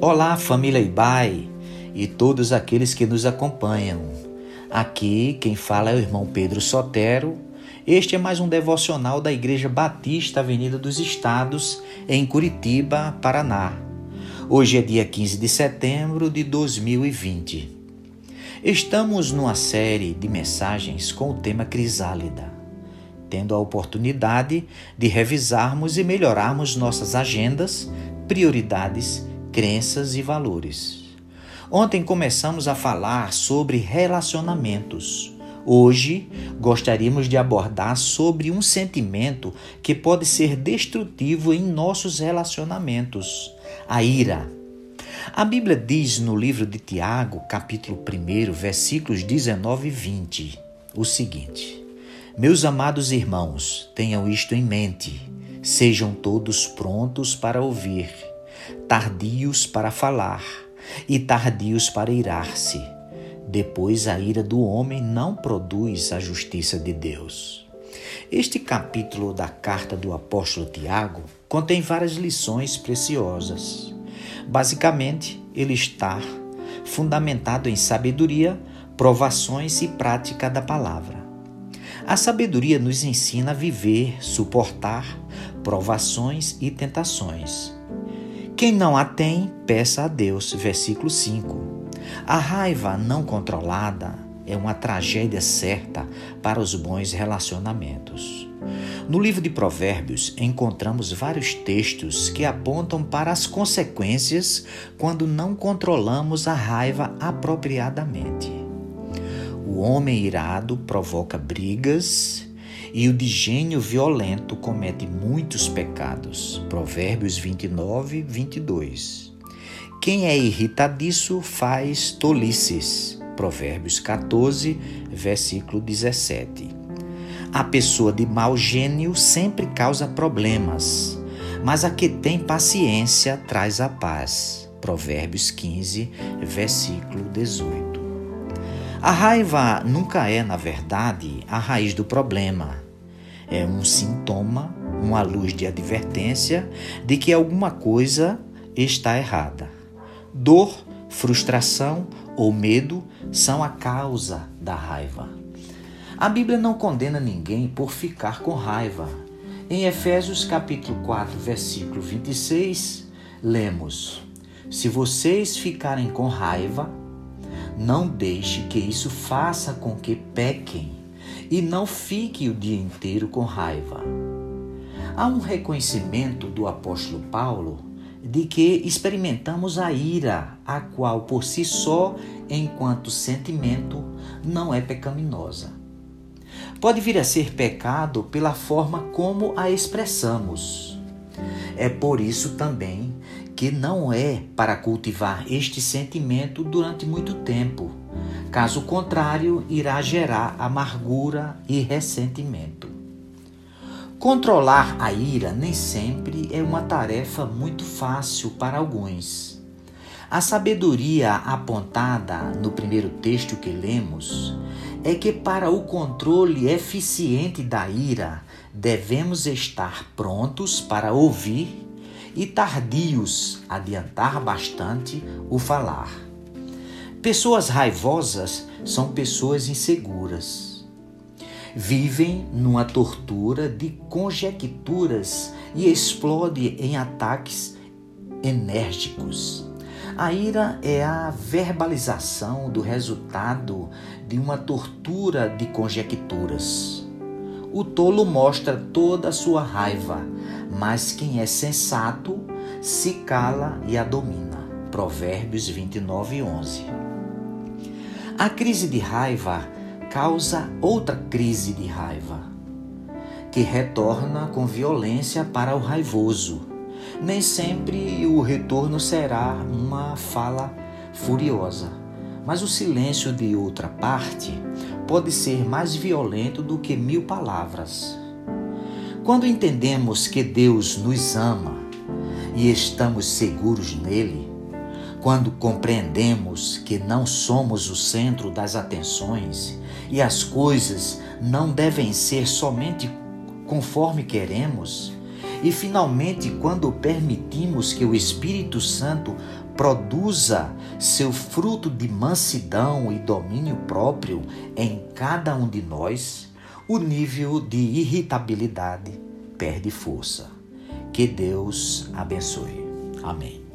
Olá, família Ibai e todos aqueles que nos acompanham. Aqui quem fala é o irmão Pedro Sotero. Este é mais um devocional da Igreja Batista Avenida dos Estados, em Curitiba, Paraná. Hoje é dia 15 de setembro de 2020. Estamos numa série de mensagens com o tema Crisálida, tendo a oportunidade de revisarmos e melhorarmos nossas agendas, prioridades crenças e valores. Ontem começamos a falar sobre relacionamentos. Hoje gostaríamos de abordar sobre um sentimento que pode ser destrutivo em nossos relacionamentos: a ira. A Bíblia diz no livro de Tiago, capítulo 1, versículos 19 e 20, o seguinte: Meus amados irmãos, tenham isto em mente, sejam todos prontos para ouvir tardios para falar e tardios para irar-se. Depois a ira do homem não produz a justiça de Deus. Este capítulo da carta do apóstolo Tiago contém várias lições preciosas. Basicamente, ele está fundamentado em sabedoria, provações e prática da palavra. A sabedoria nos ensina a viver, suportar provações e tentações. Quem não a tem, peça a Deus. Versículo 5. A raiva não controlada é uma tragédia certa para os bons relacionamentos. No livro de Provérbios, encontramos vários textos que apontam para as consequências quando não controlamos a raiva apropriadamente. O homem irado provoca brigas e o de gênio violento comete muitos pecados. Provérbios 29, 22. Quem é irritadiço faz tolices. Provérbios 14, versículo 17. A pessoa de mau gênio sempre causa problemas, mas a que tem paciência traz a paz. Provérbios 15, versículo 18. A raiva nunca é, na verdade, a raiz do problema. É um sintoma, uma luz de advertência de que alguma coisa está errada. Dor, frustração ou medo são a causa da raiva. A Bíblia não condena ninguém por ficar com raiva. Em Efésios capítulo 4, versículo 26, lemos: Se vocês ficarem com raiva, não deixe que isso faça com que pequem e não fique o dia inteiro com raiva. Há um reconhecimento do apóstolo Paulo de que experimentamos a ira, a qual por si só, enquanto sentimento, não é pecaminosa. Pode vir a ser pecado pela forma como a expressamos. É por isso também que não é para cultivar este sentimento durante muito tempo. Caso contrário, irá gerar amargura e ressentimento. Controlar a ira nem sempre é uma tarefa muito fácil para alguns. A sabedoria apontada no primeiro texto que lemos é que, para o controle eficiente da ira, devemos estar prontos para ouvir e tardios adiantar bastante o falar. Pessoas raivosas são pessoas inseguras. Vivem numa tortura de conjecturas e explode em ataques enérgicos. A ira é a verbalização do resultado de uma tortura de conjecturas. O tolo mostra toda a sua raiva, mas quem é sensato se cala e a domina. Provérbios 29, 11. A crise de raiva causa outra crise de raiva, que retorna com violência para o raivoso. Nem sempre o retorno será uma fala furiosa, mas o silêncio de outra parte pode ser mais violento do que mil palavras. Quando entendemos que Deus nos ama e estamos seguros nele, quando compreendemos que não somos o centro das atenções e as coisas não devem ser somente conforme queremos, E finalmente, quando permitimos que o Espírito Santo produza seu fruto de mansidão e domínio próprio em cada um de nós, o nível de irritabilidade perde força. Que Deus abençoe. Amém.